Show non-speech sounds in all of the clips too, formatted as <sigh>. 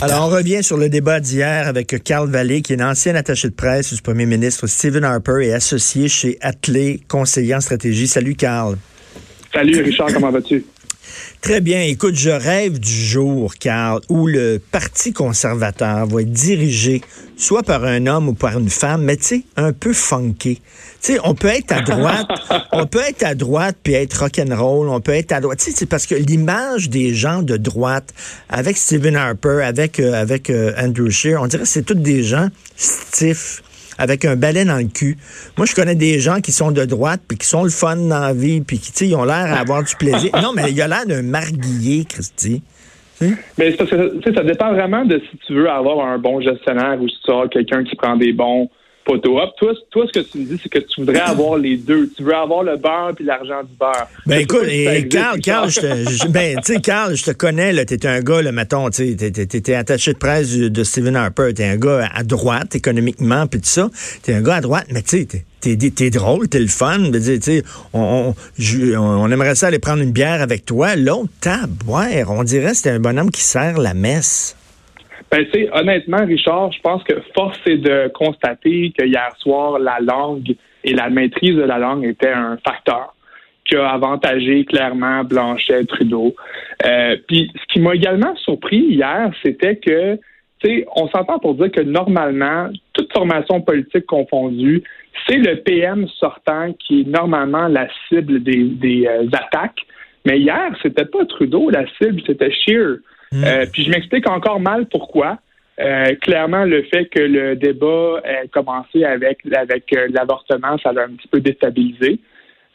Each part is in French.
Alors, on revient sur le débat d'hier avec Carl Vallée, qui est un ancien attaché de presse du premier ministre Stephen Harper et associé chez Atley, conseiller en stratégie. Salut, Carl. Salut, Richard, comment vas-tu? Très bien. Écoute, je rêve du jour, Carl, où le Parti conservateur va être dirigé soit par un homme ou par une femme, mais tu sais, un peu funky. Tu sais, on peut être à droite, <laughs> on peut être à droite puis être rock'n'roll, on peut être à droite. Tu sais, c'est parce que l'image des gens de droite, avec Stephen Harper, avec, euh, avec euh, Andrew Scheer, on dirait que c'est tous des gens stiffs avec un balai dans le cul. Moi, je connais des gens qui sont de droite, puis qui sont le fun dans la vie, puis qui, ils ont l'air d'avoir du plaisir. Non, mais il a l'air d'un marguillier, Christy. Mais ça, ça dépend vraiment de si tu veux avoir un bon gestionnaire ou si tu as quelqu'un qui prend des bons toi, toi, ce que tu me dis, c'est que tu voudrais <laughs> avoir les deux. Tu veux avoir le beurre puis l'argent du beurre. Ben écoute, et Carl, Carl, je te, ben, Carl, je te connais, là, t'es un gars, là, mettons, tu t'es attaché de presse de Stephen Harper, t'es un gars à droite économiquement puis tout ça. T'es un gars à droite, mais tu sais, t'es es drôle, t'es le fun. On, on, on, aimerait ça aller prendre une bière avec toi. L'autre, boire. On dirait que c'était un bonhomme qui sert la messe. Ben, honnêtement, Richard, je pense que force est de constater que hier soir, la langue et la maîtrise de la langue était un facteur qui a avantagé clairement Blanchet, Trudeau. Euh, puis, ce qui m'a également surpris hier, c'était que, tu sais, on s'entend pour dire que normalement, toute formation politique confondue, c'est le PM sortant qui est normalement la cible des, des euh, attaques. Mais hier, c'était pas Trudeau la cible, c'était Scheer. Hmm. Euh, puis je m'explique encore mal pourquoi. Euh, clairement, le fait que le débat ait commencé avec, avec euh, l'avortement, ça l'a un petit peu déstabilisé.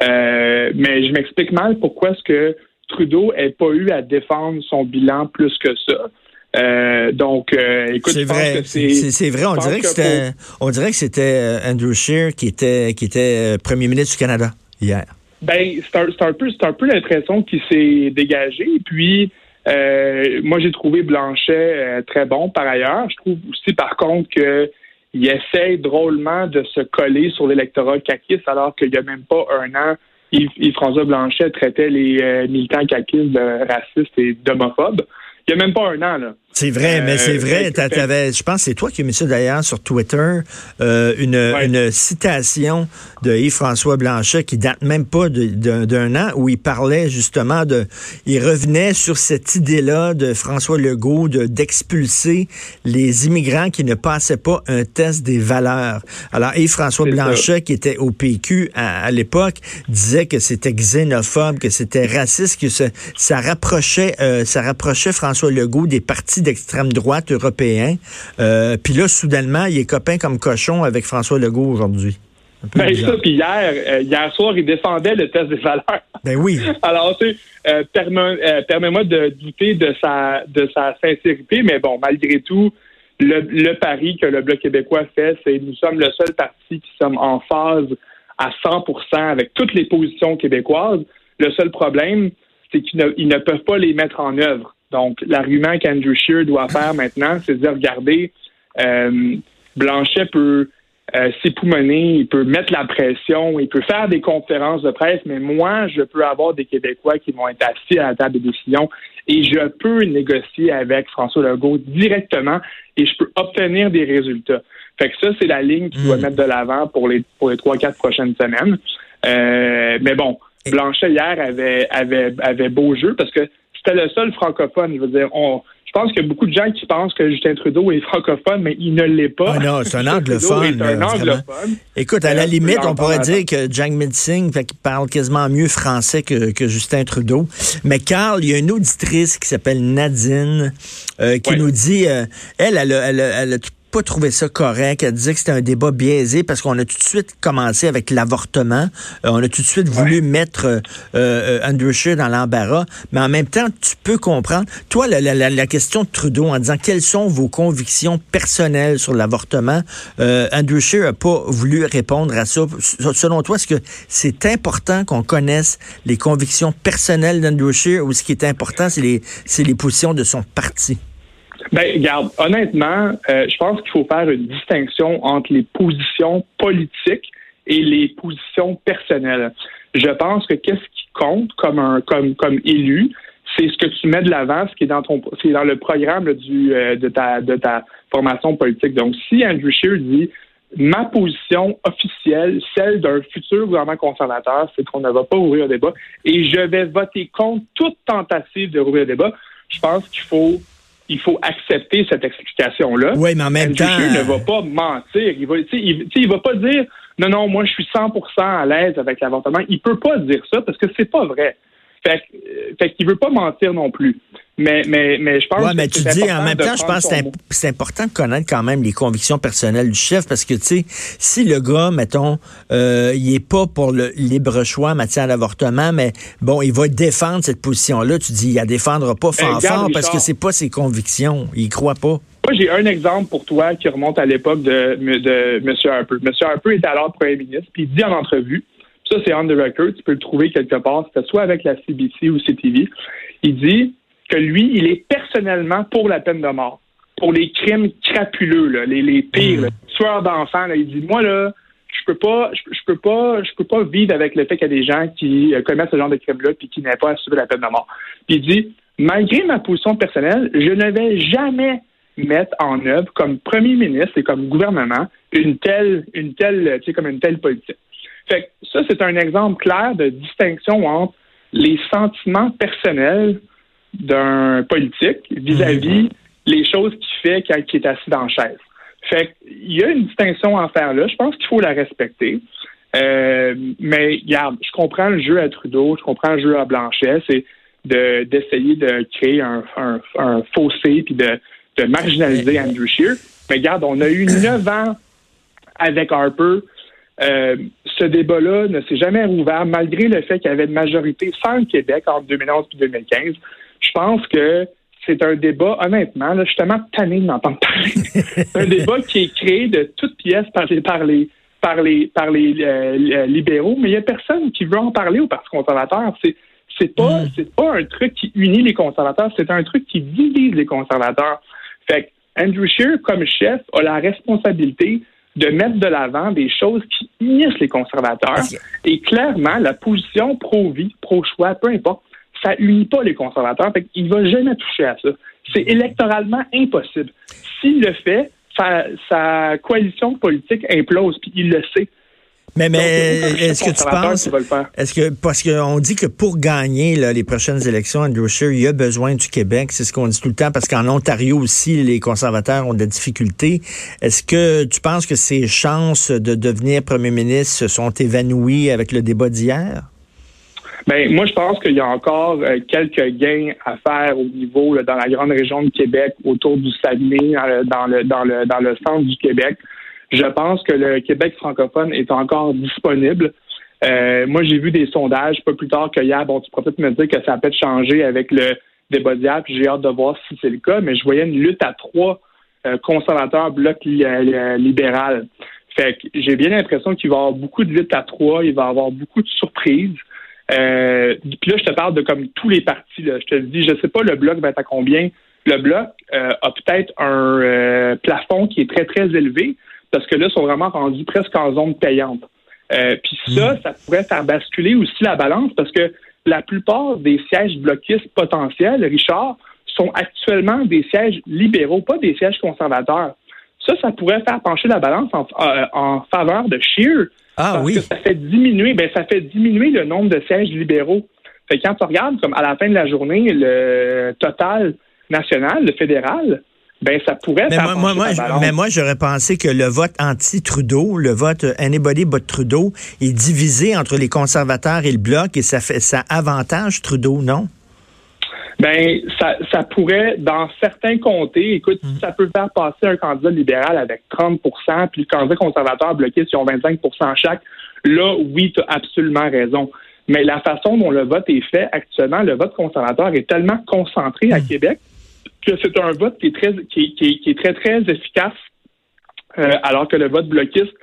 mais je m'explique mal pourquoi est-ce que Trudeau n'ait pas eu à défendre son bilan plus que ça. donc, écoute, c'est vrai. C'est vrai. On dirait que, c'était, on dirait que c'était Andrew Scheer qui était, qui était premier ministre du Canada hier. Ben, c'est un, un, peu, c'est un peu l'impression qui s'est dégagée. Puis, euh, moi, j'ai trouvé Blanchet euh, très bon par ailleurs. Je trouve aussi, par contre, qu'il essaie drôlement de se coller sur l'électorat caquiste alors qu'il n'y a même pas un an, Yves-François Blanchet traitait les euh, militants caquistes de racistes et d'homophobes. Il n'y a même pas un an, là. C'est vrai, mais c'est vrai. Euh, je pense que c'est toi qui as mis ça d'ailleurs sur Twitter, euh, une, une, citation de Yves-François Blanchet qui date même pas d'un an, où il parlait justement de... Il revenait sur cette idée-là de François Legault d'expulser les immigrants qui ne passaient pas un test des valeurs. Alors Yves-François Blanchet, qui était au PQ à, l'époque, disait que c'était xénophobe, que c'était raciste, que ça, ça rapprochait, euh, ça rapprochait François Legault des partis d'extrême droite européen. Euh, puis là, soudainement, il est copain comme cochon avec François Legault aujourd'hui. Ben ça, puis hier, euh, hier soir, il défendait le test des valeurs. Ben oui. <laughs> Alors, tu sais, euh, permets-moi de douter de sa, de sa sincérité, mais bon, malgré tout, le, le pari que le Bloc québécois fait, c'est nous sommes le seul parti qui sommes en phase à 100% avec toutes les positions québécoises. Le seul problème, c'est qu'ils ne, ne peuvent pas les mettre en œuvre. Donc, l'argument qu'Andrew Scheer doit faire maintenant, c'est de dire, regardez, euh, Blanchet peut euh, s'époumoner, il peut mettre la pression, il peut faire des conférences de presse, mais moi, je peux avoir des Québécois qui vont être assis à la table de décision et je peux négocier avec François Legault directement et je peux obtenir des résultats. Fait que ça, c'est la ligne qu'il doit hmm. mettre de l'avant pour les pour les trois, quatre prochaines semaines. Euh, mais bon, Blanchet hier avait, avait, avait beau jeu parce que c'était le seul francophone. Je veux dire, on, je pense qu'il y a beaucoup de gens qui pensent que Justin Trudeau est francophone, mais il ne l'est pas. Ah non, c'est un <laughs> anglophone. un anglophone. Écoute, à la limite, on pourrait dire que Jack fait parle quasiment mieux français que, que, Justin Trudeau. Mais Carl, il y a une auditrice qui s'appelle Nadine euh, qui nous dit, euh, elle, elle a, elle, elle, pas trouvé ça correct. Elle disait que c'était un débat biaisé parce qu'on a tout de suite commencé avec l'avortement. Euh, on a tout de suite voulu mettre euh, euh, Andrew Scheer dans l'embarras. Mais en même temps, tu peux comprendre. Toi, la, la, la, question de Trudeau en disant quelles sont vos convictions personnelles sur l'avortement, euh, Andrew Scheer n'a pas voulu répondre à ça. Selon toi, est-ce que c'est important qu'on connaisse les convictions personnelles d'Andrew Scheer ou ce qui est important, c'est les, les positions de son parti? Ben, regarde, honnêtement, euh, je pense qu'il faut faire une distinction entre les positions politiques et les positions personnelles. Je pense que qu'est-ce qui compte comme un comme comme élu, c'est ce que tu mets de l'avant, ce qui est dans ton, c'est dans le programme du, euh, de ta, de ta formation politique. Donc, si Andrew Scheer dit ma position officielle, celle d'un futur gouvernement conservateur, c'est qu'on ne va pas ouvrir le débat et je vais voter contre toute tentative de rouvrir le débat. Je pense qu'il faut il faut accepter cette explication-là. Oui, mais en même temps. ne va pas mentir. Il va, il, il va pas dire non, non, moi je suis 100% à l'aise avec l'avortement. Il peut pas dire ça parce que c'est pas vrai. Fait, euh, fait qu'il veut pas mentir non plus. Mais, mais, mais je pense ouais, mais tu dis en même temps, je pense que c'est important de connaître quand même les convictions personnelles du chef parce que, tu sais, si le gars, mettons, euh, il est pas pour le libre choix en matière d'avortement, mais bon, il va défendre cette position-là, tu dis, il la défendra pas fort, fort parce que c'est pas ses convictions. Il croit pas. Moi, j'ai un exemple pour toi qui remonte à l'époque de, de M. Harper. M. Harper était alors premier ministre, puis il dit en entrevue, ça c'est on the record, tu peux le trouver quelque part, c'était soit avec la CBC ou CTV, il dit que lui, il est personnellement pour la peine de mort, pour les crimes crapuleux, les, les pires, mmh. tueurs d'enfants. Il dit, moi, là, je peux pas, je, peux pas, je peux pas vivre avec le fait qu'il y a des gens qui euh, commettent ce genre de crimes-là puis qui n'aient pas à subir la peine de mort. Puis il dit, malgré ma position personnelle, je ne vais jamais mettre en œuvre comme premier ministre et comme gouvernement une telle, une telle, tu sais, comme une telle politique. Fait que ça, c'est un exemple clair de distinction entre les sentiments personnels d'un politique vis-à-vis mm-hmm. les choses qu'il fait quand il est assis dans la chaise. Fait il y a une distinction à faire là. Je pense qu'il faut la respecter. Euh, mais regarde, je comprends le jeu à Trudeau, je comprends le jeu à Blanchet, c'est de d'essayer de créer un, un, fossé puis de, de marginaliser Andrew Scheer. Mais regarde, on a eu <clears throat> neuf ans avec Harper. Euh, ce débat-là ne s'est jamais rouvert, malgré le fait qu'il y avait une majorité sans le Québec entre 2011 et 2015 je pense que c'est un débat, honnêtement, là, justement tanné d'entendre parler. <laughs> un débat qui est créé de toutes pièces par les, par les, par les, par les euh, libéraux, mais il n'y a personne qui veut en parler au Parti conservateur. C'est, c'est pas, mm. c'est pas un truc qui unit les conservateurs, c'est un truc qui divise les conservateurs. Fait que Andrew Scheer, comme chef, a la responsabilité de mettre de l'avant des choses qui unissent les conservateurs. Et clairement, la position pro-vie, pro-choix, peu importe, ça unit pas les conservateurs. Fait il va jamais toucher à ça. C'est électoralement impossible. S'il le fait, sa, coalition politique implose, puis il le sait. Mais, mais est-ce que tu penses, est-ce que, parce qu'on dit que pour gagner les prochaines élections, Andrew Scheer, il a besoin du Québec, c'est ce qu'on dit tout le temps, parce qu'en Ontario aussi, les conservateurs ont des difficultés. Est-ce que tu penses que ses chances de devenir premier ministre sont évanouies avec le débat d'hier? Ben, moi, je pense qu'il y a encore euh, quelques gains à faire au niveau dans la grande région de Québec, autour du Saguenay, euh, dans le dans le dans le centre du Québec. Je pense que le Québec francophone est encore disponible. Euh, moi, j'ai vu des sondages pas plus tard que hier. Bon, tu pourrais peut-être me dire que ça a peut-être changé avec le débat d'hier, puis j'ai hâte de voir si c'est le cas, mais je voyais une lutte à trois conservateurs bloc libéral. Fait que j'ai bien l'impression qu'il va y avoir beaucoup de lutte à trois, il va y avoir beaucoup de surprises. Euh, puis là, je te parle de comme tous les partis. Là. Je te dis, je sais pas le bloc va être à combien. Le bloc euh, a peut-être un euh, plafond qui est très, très élevé parce que là, ils sont vraiment rendus presque en zone payante. puis ça, hmm. ça pourrait faire basculer aussi la balance parce que la plupart des sièges bloquistes potentiels, Richard, sont actuellement des sièges libéraux, pas des sièges conservateurs. Ça, ça pourrait faire pencher la balance en, en faveur de Scheer, ah parce oui. Que ça fait diminuer, ben ça fait diminuer le nombre de sièges libéraux. Fait quand tu regardes comme à la fin de la journée le total national, le fédéral, ben ça pourrait mais faire moi, moi, mais moi j'aurais pensé que le vote anti-Trudeau, le vote anybody but Trudeau, est divisé entre les conservateurs et le bloc et ça fait ça avantage Trudeau, non? Ben, ça, ça pourrait, dans certains comtés, écoute, mm. ça peut faire passer un candidat libéral avec 30% puis le candidat conservateur bloqué sur 25% chaque, là, oui, tu as absolument raison. Mais la façon dont le vote est fait actuellement, le vote conservateur est tellement concentré à mm. Québec que c'est un vote qui est très, qui, qui, est très, très efficace, euh, alors que le vote bloquiste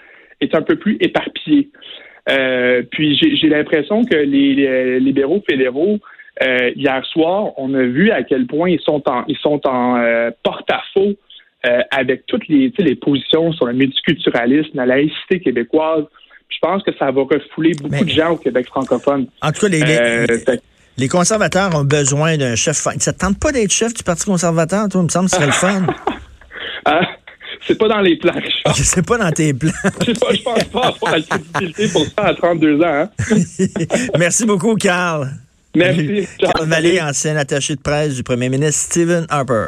est un peu plus éparpillé. Euh, puis j'ai l'impression que les libéraux fédéraux euh, hier soir, on a vu à quel point ils sont en, ils sont en euh, porte-à-faux euh, avec toutes les, les positions sur le multiculturalisme, la laïcité québécoise. Je pense que ça va refouler beaucoup de gens au Québec francophone. En tout cas, les, les... Conservateurs ont besoin d'un chef. Ça te tente pas d'être chef du Parti conservateur, toi? Il me semble que ce le fun. <laughs> Ah, c'est pas dans les plans, Richard. Okay, c'est pas dans tes plans. <laughs> je, pas, pense pas avoir la crédibilité pour ça à 32 ans. Hein. <laughs> Merci beaucoup, Carl. Merci. Carl Vallée, ancien attaché de presse du premier ministre Stephen Harper.